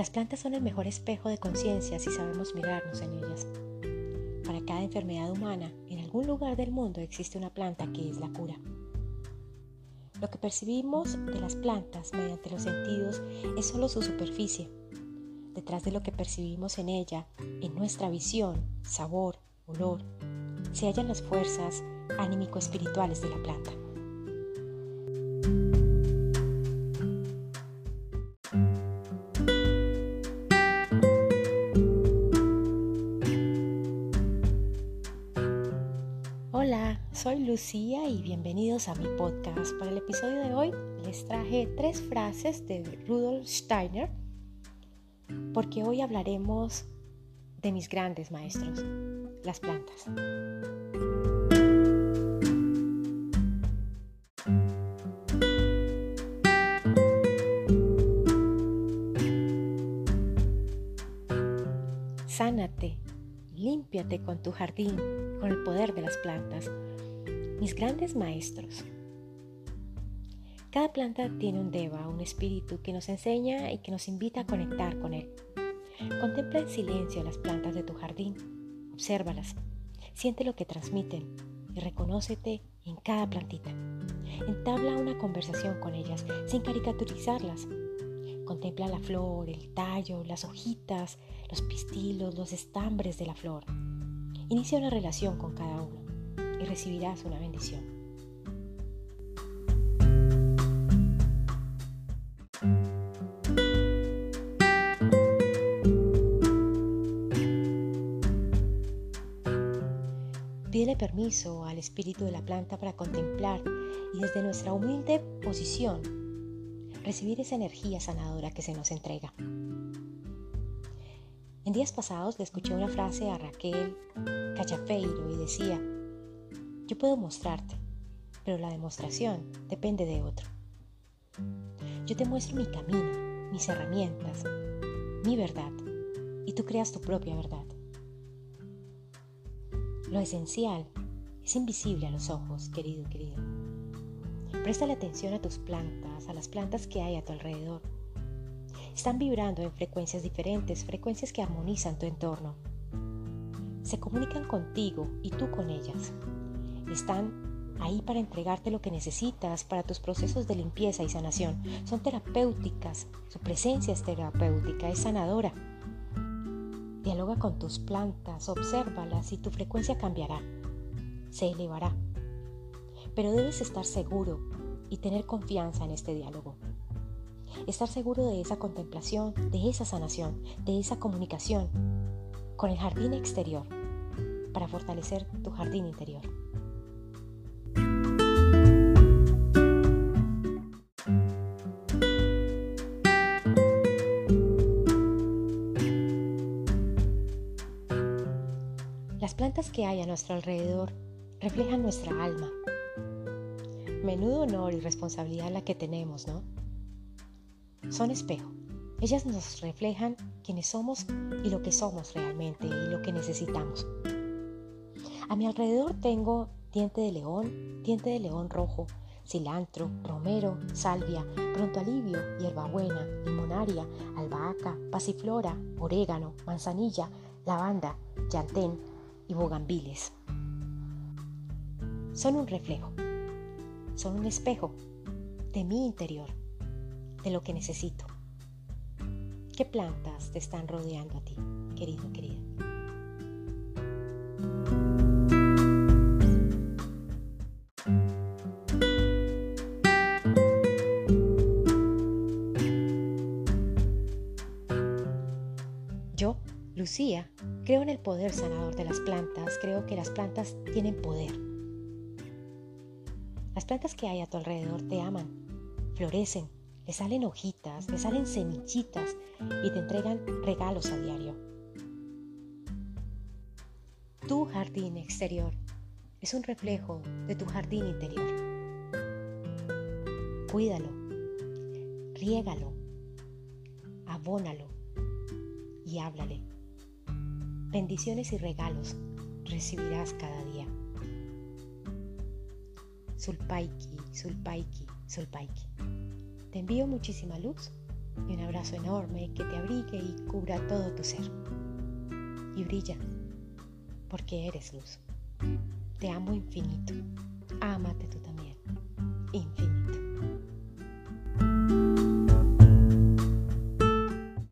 Las plantas son el mejor espejo de conciencia si sabemos mirarnos en ellas. Para cada enfermedad humana, en algún lugar del mundo existe una planta que es la cura. Lo que percibimos de las plantas mediante los sentidos es solo su superficie. Detrás de lo que percibimos en ella, en nuestra visión, sabor, olor, se hallan las fuerzas anímico-espirituales de la planta. Soy Lucía y bienvenidos a mi podcast. Para el episodio de hoy les traje tres frases de Rudolf Steiner porque hoy hablaremos de mis grandes maestros, las plantas. Sánate, límpiate con tu jardín, con el poder de las plantas. Mis grandes maestros. Cada planta tiene un deva, un espíritu que nos enseña y que nos invita a conectar con él. Contempla en silencio las plantas de tu jardín, obsérvalas, siente lo que transmiten y reconócete en cada plantita. Entabla una conversación con ellas sin caricaturizarlas. Contempla la flor, el tallo, las hojitas, los pistilos, los estambres de la flor. Inicia una relación con cada uno y recibirás una bendición. Pídele permiso al espíritu de la planta para contemplar y desde nuestra humilde posición recibir esa energía sanadora que se nos entrega. En días pasados le escuché una frase a Raquel Cachafeiro y decía, yo puedo mostrarte, pero la demostración depende de otro. Yo te muestro mi camino, mis herramientas, mi verdad, y tú creas tu propia verdad. Lo esencial es invisible a los ojos, querido, querido. Presta atención a tus plantas, a las plantas que hay a tu alrededor. Están vibrando en frecuencias diferentes, frecuencias que armonizan tu entorno. Se comunican contigo y tú con ellas. Están ahí para entregarte lo que necesitas para tus procesos de limpieza y sanación. Son terapéuticas, su presencia es terapéutica, es sanadora. Dialoga con tus plantas, obsérvalas y tu frecuencia cambiará, se elevará. Pero debes estar seguro y tener confianza en este diálogo. Estar seguro de esa contemplación, de esa sanación, de esa comunicación con el jardín exterior para fortalecer tu jardín interior. Plantas que hay a nuestro alrededor reflejan nuestra alma. Menudo honor y responsabilidad la que tenemos, ¿no? Son espejo. Ellas nos reflejan quiénes somos y lo que somos realmente y lo que necesitamos. A mi alrededor tengo diente de león, diente de león rojo, cilantro, romero, salvia, pronto alivio, hierbabuena, limonaria, albahaca, pasiflora, orégano, manzanilla, lavanda, llantén, y bogambiles. Son un reflejo, son un espejo de mi interior, de lo que necesito. ¿Qué plantas te están rodeando a ti, querido, querida? Yo, Lucía, Creo en el poder sanador de las plantas, creo que las plantas tienen poder. Las plantas que hay a tu alrededor te aman, florecen, le salen hojitas, le salen semillitas y te entregan regalos a diario. Tu jardín exterior es un reflejo de tu jardín interior. Cuídalo, riégalo, abónalo y háblale bendiciones y regalos recibirás cada día. Sulpaiki, Sulpaiki, Sulpaiki. Te envío muchísima luz y un abrazo enorme que te abrigue y cubra todo tu ser. Y brilla, porque eres luz. Te amo infinito. Ámate tú también. Infinito.